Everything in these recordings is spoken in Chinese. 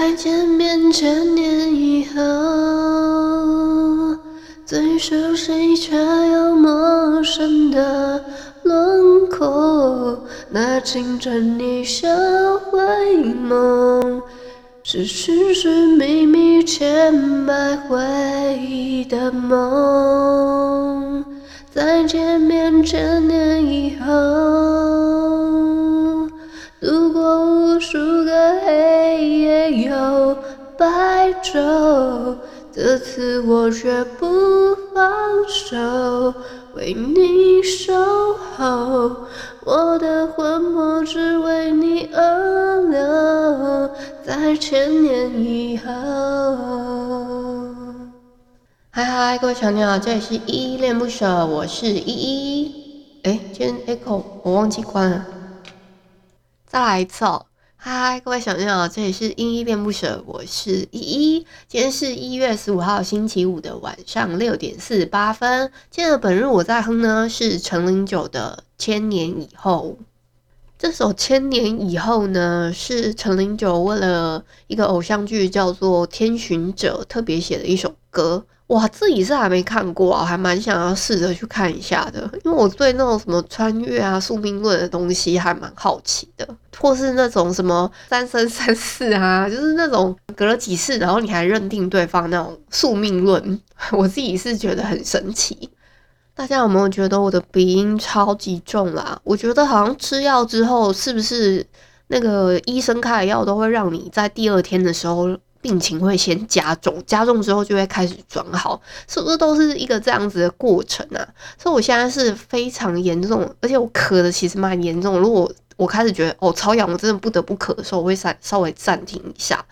再见面千年以后，最熟悉却又陌生的轮廓，那清澈你笑回眸，是寻寻觅觅千百回的梦。再见面千年以后，白昼，这次我绝不放手，为你守候，我的魂魄只为你而留，在千年以后。嗨嗨，各位小鸟，这里是依依恋不舍，我是依依。哎，今天 Echo 我忘记关了，再来一次哦。嗨，各位小朋友，这里是依依恋不舍，我是依依。今天是一月十五号星期五的晚上六点四十八分。今天的本日我在哼呢，是陈零九的《千年以后》。这首《千年以后》呢，是陈零九为了一个偶像剧叫做《天巡者》特别写的一首歌。哇，自己是还没看过啊，还蛮想要试着去看一下的，因为我对那种什么穿越啊、宿命论的东西还蛮好奇的，或是那种什么三生三世啊，就是那种隔了几世，然后你还认定对方那种宿命论，我自己是觉得很神奇。大家有没有觉得我的鼻音超级重啦？我觉得好像吃药之后，是不是那个医生开的药都会让你在第二天的时候，病情会先加重，加重之后就会开始转好，是不是都是一个这样子的过程啊？所以我现在是非常严重，而且我咳的其实蛮严重。如果我开始觉得哦超痒，我真的不得不咳的时候，我会暂稍微暂停一下。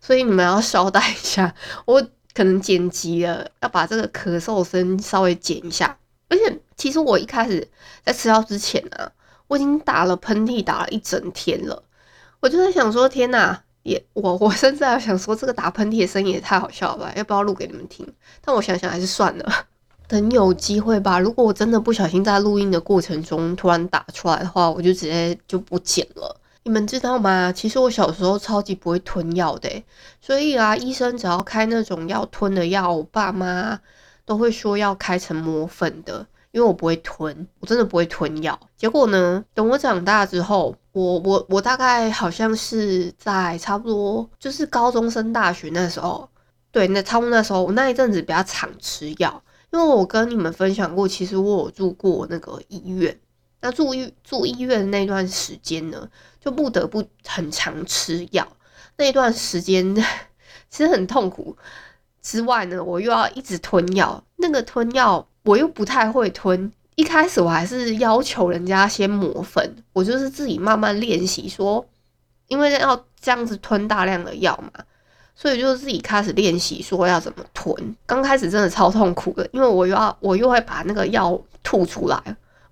所以你们要稍待一下，我可能剪辑了，要把这个咳嗽声稍微剪一下。而且其实我一开始在吃药之前呢、啊，我已经打了喷嚏，打了一整天了。我就在想说，天哪！也我我甚至还想说，这个打喷嚏的声音也太好笑了吧，要不要录给你们听？但我想想还是算了，等有机会吧。如果我真的不小心在录音的过程中突然打出来的话，我就直接就不剪了。你们知道吗？其实我小时候超级不会吞药的，所以啊，医生只要开那种要吞的药，我爸妈都会说要开成磨粉的。因为我不会吞，我真的不会吞药。结果呢，等我长大之后，我我我大概好像是在差不多就是高中升大学那时候，对，那差不多那时候，我那一阵子比较常吃药。因为我跟你们分享过，其实我有住过那个医院。那住医住医院那段时间呢，就不得不很常吃药。那段时间 其实很痛苦。之外呢，我又要一直吞药，那个吞药。我又不太会吞，一开始我还是要求人家先磨粉，我就是自己慢慢练习说，因为要这样子吞大量的药嘛，所以就自己开始练习说要怎么吞。刚开始真的超痛苦的，因为我又要我又会把那个药吐出来，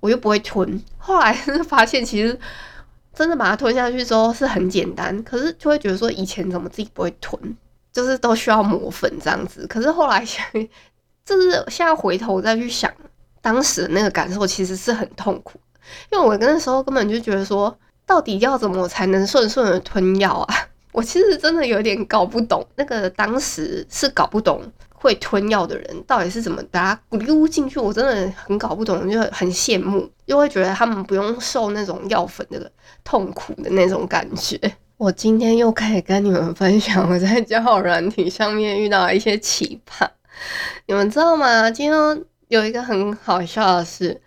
我又不会吞。后来发现其实真的把它吞下去之后是很简单，可是就会觉得说以前怎么自己不会吞，就是都需要磨粉这样子。可是后来想。就是现在回头再去想，当时的那个感受其实是很痛苦，因为我那时候根本就觉得说，到底要怎么才能顺顺的吞药啊？我其实真的有点搞不懂，那个当时是搞不懂会吞药的人到底是怎么大家咕溜进去，我真的很搞不懂，就很羡慕，又会觉得他们不用受那种药粉的痛苦的那种感觉。我今天又可以跟你们分享我在交友软体上面遇到的一些奇葩。你们知道吗？今天有一个很好笑的事，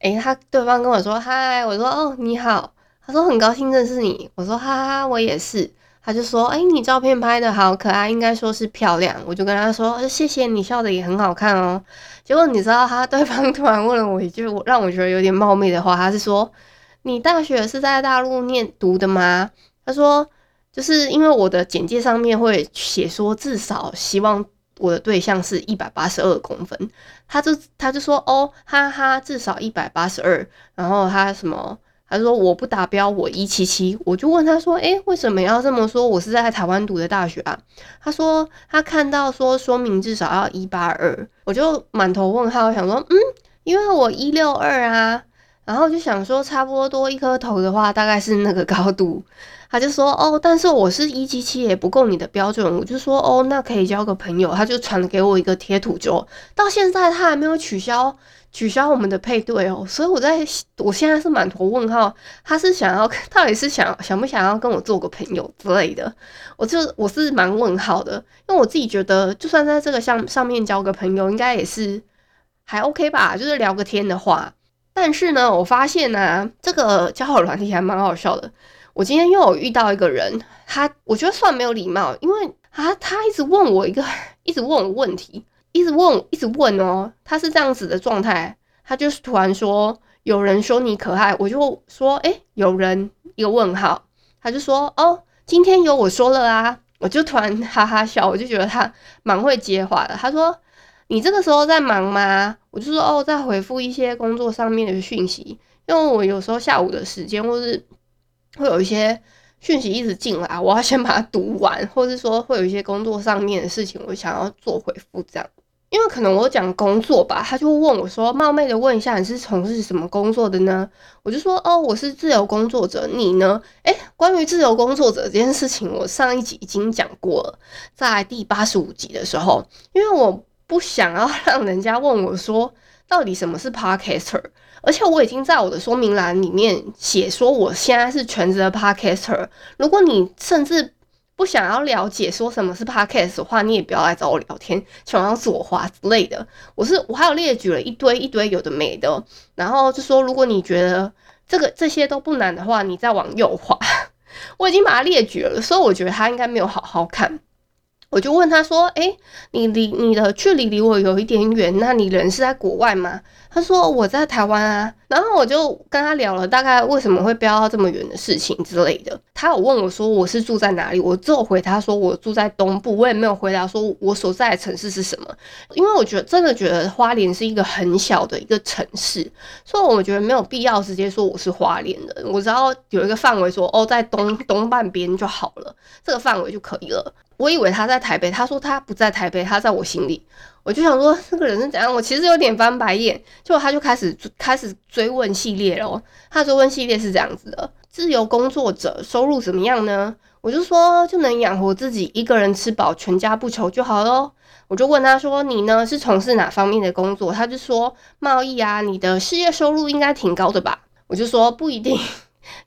诶，他对方跟我说嗨，我说哦你好，他说很高兴认识你，我说哈哈我也是，他就说诶，你照片拍得好可爱，应该说是漂亮，我就跟他说谢谢你笑得也很好看哦。结果你知道他对方突然问了我一句我让我觉得有点冒昧的话，他是说你大学是在大陆念读的吗？他说。就是因为我的简介上面会写说，至少希望我的对象是一百八十二公分，他就他就说哦，哈哈，至少一百八十二，然后他什么？他说我不达标，我一七七，我就问他说，诶、为什么要这么说？我是在台湾读的大学啊。他说他看到说说明至少要一八二，我就满头问号，想说，嗯，因为我一六二啊，然后就想说差不多多一颗头的话，大概是那个高度。他就说哦，但是我是一七七也不够你的标准，我就说哦，那可以交个朋友。他就传给我一个贴图就，就到现在他还没有取消。取消我们的配对哦，所以我在，我现在是满头问号，他是想要，到底是想想不想要跟我做个朋友之类的，我就我是蛮问号的，因为我自己觉得，就算在这个上上面交个朋友，应该也是还 OK 吧，就是聊个天的话。但是呢，我发现呢、啊，这个交友软体还蛮好笑的。我今天又有遇到一个人，他我觉得算没有礼貌，因为他他一直问我一个，一直问我问题。一直问，一直问哦，他是这样子的状态，他就是突然说有人说你可爱，我就说诶、有人一个问号，他就说哦，今天有我说了啊，我就突然哈哈笑，我就觉得他蛮会接话的。他说你这个时候在忙吗？我就说哦，在回复一些工作上面的讯息，因为我有时候下午的时间或是会有一些讯息一直进来，我要先把它读完，或是说会有一些工作上面的事情，我想要做回复这样。因为可能我讲工作吧，他就问我说：“冒昧的问一下，你是从事什么工作的呢？”我就说：“哦，我是自由工作者。你呢？”诶，关于自由工作者这件事情，我上一集已经讲过了，在第八十五集的时候，因为我不想要让人家问我说到底什么是 Podcaster，而且我已经在我的说明栏里面写说我现在是全职的 Podcaster。如果你甚至不想要了解说什么是 podcast 的话，你也不要来找我聊天，想要左滑之类的。我是我还有列举了一堆一堆有的没的，然后就说如果你觉得这个这些都不难的话，你再往右滑。我已经把它列举了，所以我觉得他应该没有好好看。我就问他说：“诶、你离你的距离离我有一点远，那你人是在国外吗？”他说：“我在台湾啊。”然后我就跟他聊了大概为什么会飙到这么远的事情之类的。他有问我说：“我是住在哪里？”我只有回他说：“我住在东部。”我也没有回答说我所在的城市是什么，因为我觉得真的觉得花莲是一个很小的一个城市，所以我觉得没有必要直接说我是花莲的。我只要有一个范围说哦，在东东半边就好了，这个范围就可以了。我以为他在台北，他说他不在台北，他在我心里。我就想说这个人是怎样？我其实有点翻白眼。结果他就开始开始追问系列咯。他追问系列是这样子的：自由工作者收入怎么样呢？我就说就能养活自己，一个人吃饱，全家不愁就好咯。我就问他说：“你呢？是从事哪方面的工作？”他就说：“贸易啊，你的事业收入应该挺高的吧？”我就说：“不一定，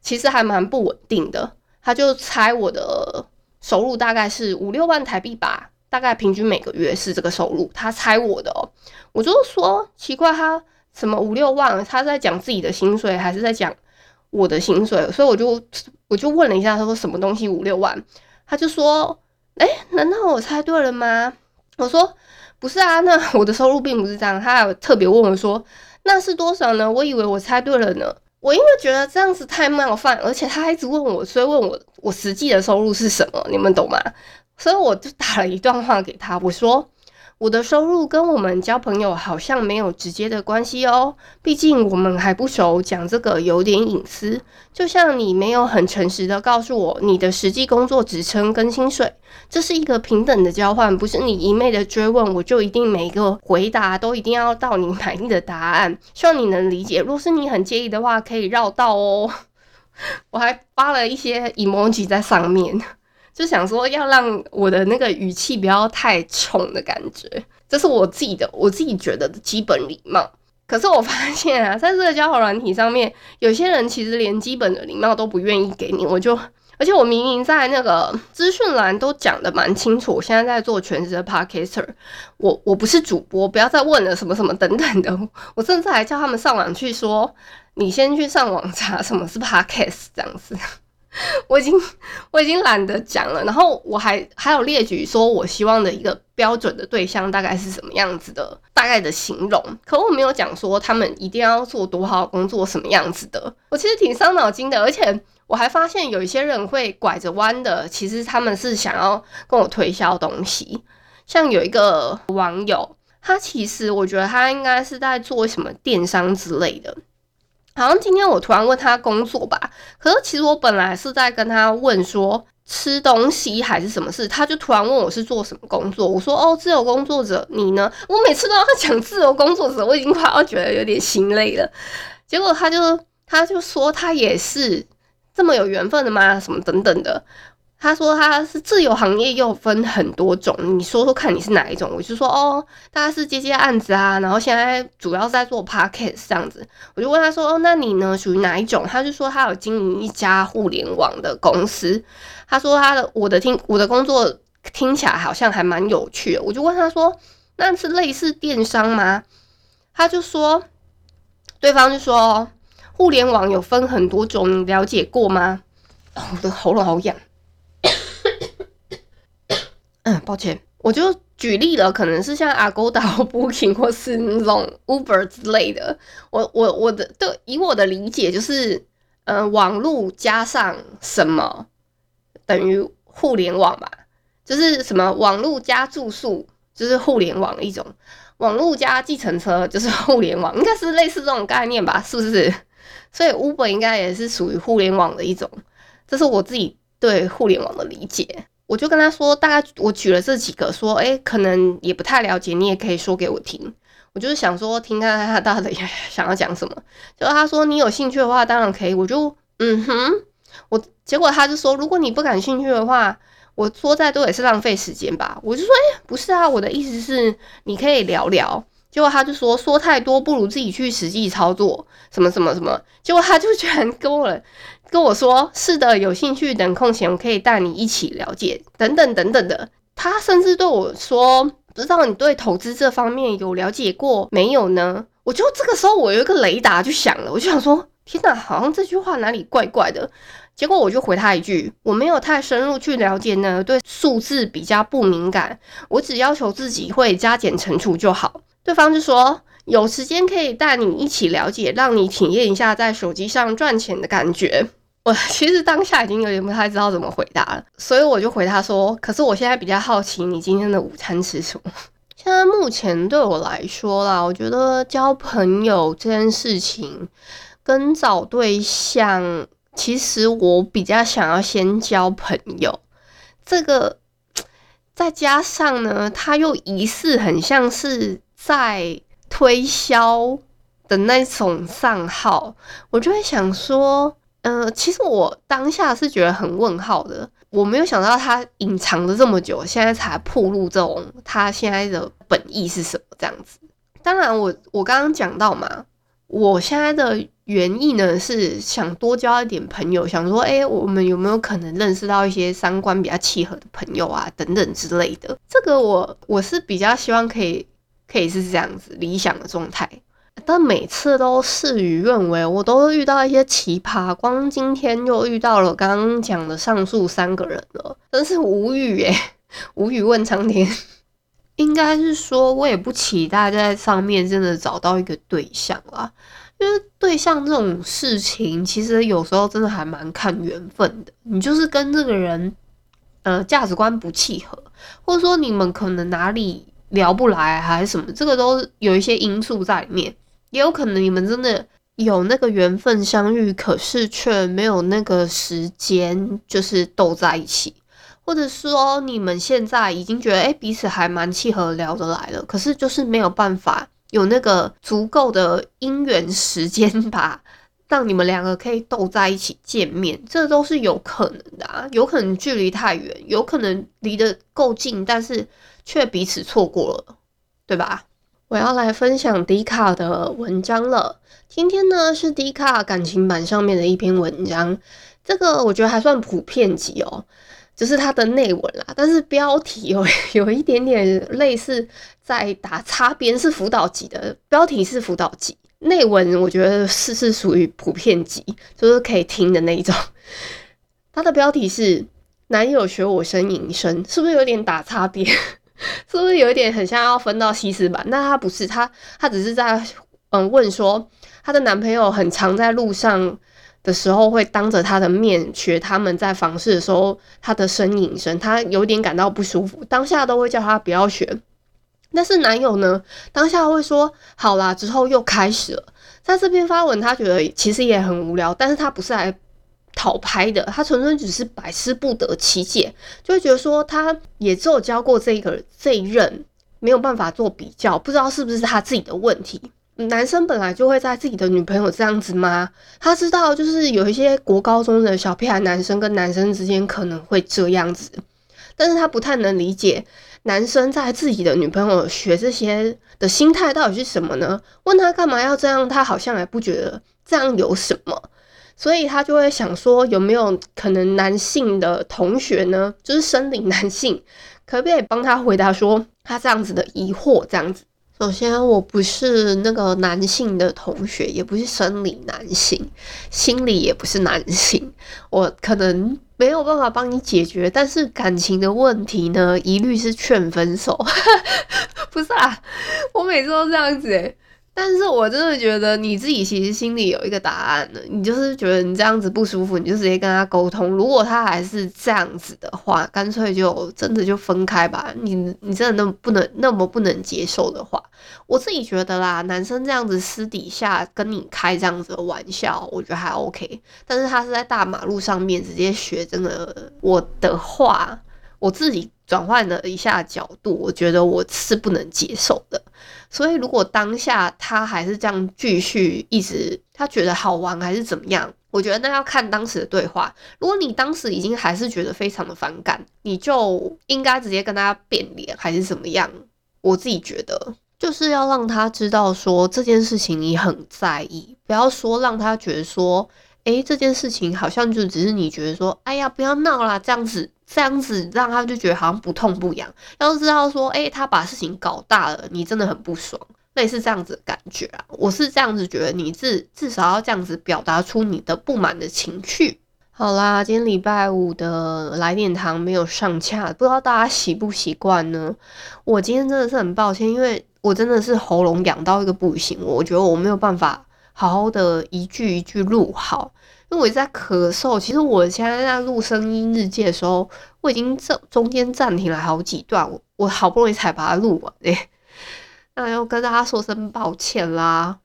其实还蛮不稳定的。”他就猜我的。收入大概是五六万台币吧，大概平均每个月是这个收入。他猜我的哦，我就说奇怪，他什么五六万？他在讲自己的薪水，还是在讲我的薪水？所以我就我就问了一下，他说什么东西五六万？他就说，诶，难道我猜对了吗？我说不是啊，那我的收入并不是这样。他还特别问我说，那是多少呢？我以为我猜对了呢。我因为觉得这样子太冒犯，而且他一直问我，所以问我我实际的收入是什么，你们懂吗？所以我就打了一段话给他，我说。我的收入跟我们交朋友好像没有直接的关系哦，毕竟我们还不熟，讲这个有点隐私。就像你没有很诚实的告诉我你的实际工作职称跟薪水，这是一个平等的交换，不是你一昧的追问，我就一定每一个回答都一定要到你满意的答案。希望你能理解，若是你很介意的话，可以绕道哦。我还发了一些 emoji 在上面。就想说要让我的那个语气不要太冲的感觉，这是我自己的，我自己觉得的基本礼貌。可是我发现啊，在这个交友软体上面，有些人其实连基本的礼貌都不愿意给你。我就，而且我明明在那个资讯栏都讲得蛮清楚，我现在在做全职的 Podcaster，我我不是主播，不要再问了什么什么等等的。我甚至还叫他们上网去说，你先去上网查什么是 Podcast 这样子。我已经我已经懒得讲了，然后我还还有列举说我希望的一个标准的对象大概是什么样子的，大概的形容，可我没有讲说他们一定要做多好工作什么样子的。我其实挺伤脑筋的，而且我还发现有一些人会拐着弯的，其实他们是想要跟我推销东西。像有一个网友，他其实我觉得他应该是在做什么电商之类的。好像今天我突然问他工作吧，可是其实我本来是在跟他问说吃东西还是什么事，他就突然问我是做什么工作。我说哦，自由工作者，你呢？我每次都要讲自由工作者，我已经快要觉得有点心累了。结果他就他就说他也是这么有缘分的吗？什么等等的。他说他是自由行业，又分很多种，你说说看你是哪一种？我就说哦，大概是接接案子啊，然后现在主要在做 podcast 这样子。我就问他说哦，那你呢，属于哪一种？他就说他有经营一家互联网的公司。他说他的我的听我的工作听起来好像还蛮有趣的。我就问他说，那是类似电商吗？他就说，对方就说互联网有分很多种，你了解过吗？我的喉咙好痒。嗯，抱歉，我就举例了，可能是像 Agoda Booking 或是那种 Uber 之类的。我我我的对，以我的理解就是，呃，网络加上什么等于互联网吧，就是什么网络加住宿就是互联网一种，网络加计程车就是 互联网，应该是类似这种概念吧，是不是？所以 Uber 应该也是属于互联网的一种，这是我自己对互联网的理解。我就跟他说，大概我举了这几个，说，哎、可能也不太了解，你也可以说给我听。我就是想说，听看看他到底 想要讲什么。就他说你有兴趣的话，当然可以。我就嗯哼，我结果他就说，如果你不感兴趣的话，我说再多也是浪费时间吧。我就说，哎、不是啊，我的意思是你可以聊聊。结果他就说，说太多不如自己去实际操作，什么什么什么。结果他就居然跟我。跟我说是的，有兴趣，等空闲我可以带你一起了解，等等等等的。他甚至对我说：“不知道你对投资这方面有了解过没有呢？”我就这个时候我有一个雷达就响了，我就想说：“天哪，好像这句话哪里怪怪的。”结果我就回他一句：“我没有太深入去了解呢，对数字比较不敏感，我只要求自己会加减乘除就好。”对方就说：“有时间可以带你一起了解，让你体验一下在手机上赚钱的感觉。”我 其实当下已经有点不太知道怎么回答了，所以我就回他说：“可是我现在比较好奇，你今天的午餐吃什么？”现在目前对我来说啦，我觉得交朋友这件事情跟找对象，其实我比较想要先交朋友。这个 再加上呢，他又疑似很像是在推销的那种账号，我就会想说。呃，其实我当下是觉得很问号的，我没有想到他隐藏了这么久，现在才暴露这种他现在的本意是什么这样子。当然我，我我刚刚讲到嘛，我现在的原意呢是想多交一点朋友，想说，哎，我们有没有可能认识到一些三观比较契合的朋友啊，等等之类的。这个我我是比较希望可以可以是这样子理想的状态。但每次都事与愿违，我都遇到一些奇葩。光今天又遇到了刚刚讲的上述三个人了，真是无语耶，无语问苍天。应该是说，我也不期待在上面真的找到一个对象啦，因为对象这种事情，其实有时候真的还蛮看缘分的。你就是跟这个人，呃，价值观不契合，或者说你们可能哪里聊不来，还是什么，这个都有一些因素在里面。也有可能你们真的有那个缘分相遇，可是却没有那个时间，就是斗在一起，或者说你们现在已经觉得诶彼此还蛮契合，聊得来的，可是就是没有办法有那个足够的姻缘时间吧，让你们两个可以斗在一起见面，这都是有可能的啊，有可能距离太远，有可能离得够近，但是却彼此错过了，对吧？我要来分享 D 卡的文章了。今天呢是 D 卡感情版上面的一篇文章，这个我觉得还算普遍级哦，就是它的内文啦。但是标题有 有一点点类似在打擦边，是辅导级的标题是辅导级，内文我觉得是是属于普遍级，就是可以听的那一种。它的标题是“男友学我呻吟声”，是不是有点打擦边？是不是有一点很像要分到西施版？那她不是，她她只是在嗯问说，她的男朋友很常在路上的时候会当着她的面学他们在房事的时候她的呻吟声，她有点感到不舒服，当下都会叫他不要学。但是男友呢，当下会说好啦，之后又开始了，在这篇发文，他觉得其实也很无聊，但是他不是来。讨拍的，他纯粹只是百思不得其解，就会觉得说他也只有交过这个这一任，没有办法做比较，不知道是不是他自己的问题。男生本来就会在自己的女朋友这样子吗？他知道就是有一些国高中的小屁孩男生跟男生之间可能会这样子，但是他不太能理解男生在自己的女朋友学这些的心态到底是什么呢？问他干嘛要这样，他好像也不觉得这样有什么。所以他就会想说，有没有可能男性的同学呢？就是生理男性，可不可以帮他回答说他这样子的疑惑？这样子，首先我不是那个男性的同学，也不是生理男性，心理也不是男性，我可能没有办法帮你解决。但是感情的问题呢，一律是劝分手。不是啊，我每次都这样子诶。但是我真的觉得你自己其实心里有一个答案了，你就是觉得你这样子不舒服，你就直接跟他沟通。如果他还是这样子的话，干脆就真的就分开吧。你你真的那么不能那么不能接受的话，我自己觉得啦，男生这样子私底下跟你开这样子的玩笑，我觉得还 OK。但是他是在大马路上面直接学，真的，我的话，我自己转换了一下角度，我觉得我是不能接受的。所以，如果当下他还是这样继续一直，他觉得好玩还是怎么样？我觉得那要看当时的对话。如果你当时已经还是觉得非常的反感，你就应该直接跟他变脸还是怎么样？我自己觉得就是要让他知道说这件事情你很在意，不要说让他觉得说，诶，这件事情好像就只是你觉得说，哎呀，不要闹啦，这样子。这样子让他就觉得好像不痛不痒。要知道说，诶、他把事情搞大了，你真的很不爽，类似这样子感觉啊。我是这样子觉得，你至至少要这样子表达出你的不满的情绪。好啦，今天礼拜五的来点糖没有上架，不知道大家习不习惯呢？我今天真的是很抱歉，因为我真的是喉咙痒到一个不行，我觉得我没有办法好好的一句一句录好。因为我一直在咳嗽，其实我现在在录声音日记的时候，我已经这中间暂停了好几段，我我好不容易才把它录完诶，那要跟大家说声抱歉啦。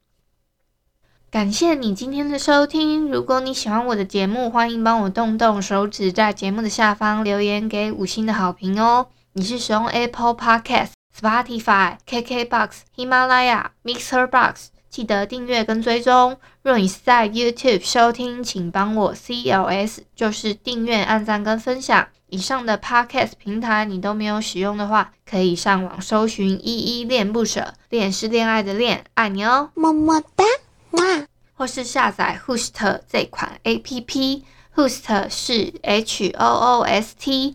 感谢你今天的收听，如果你喜欢我的节目，欢迎帮我动动手指，在节目的下方留言给五星的好评哦。你是使用 Apple Podcast、Spotify、KKBox、喜马拉雅、Mixer Box。记得订阅跟追踪。若你是在 YouTube 收听，请帮我 CLS，就是订阅、按赞跟分享。以上的 Podcast 平台你都没有使用的话，可以上网搜寻“依依恋不舍”，恋是恋爱的恋，爱你哦，么么哒，哇！或是下载 Host 这款 APP，Host 是 H O O S T。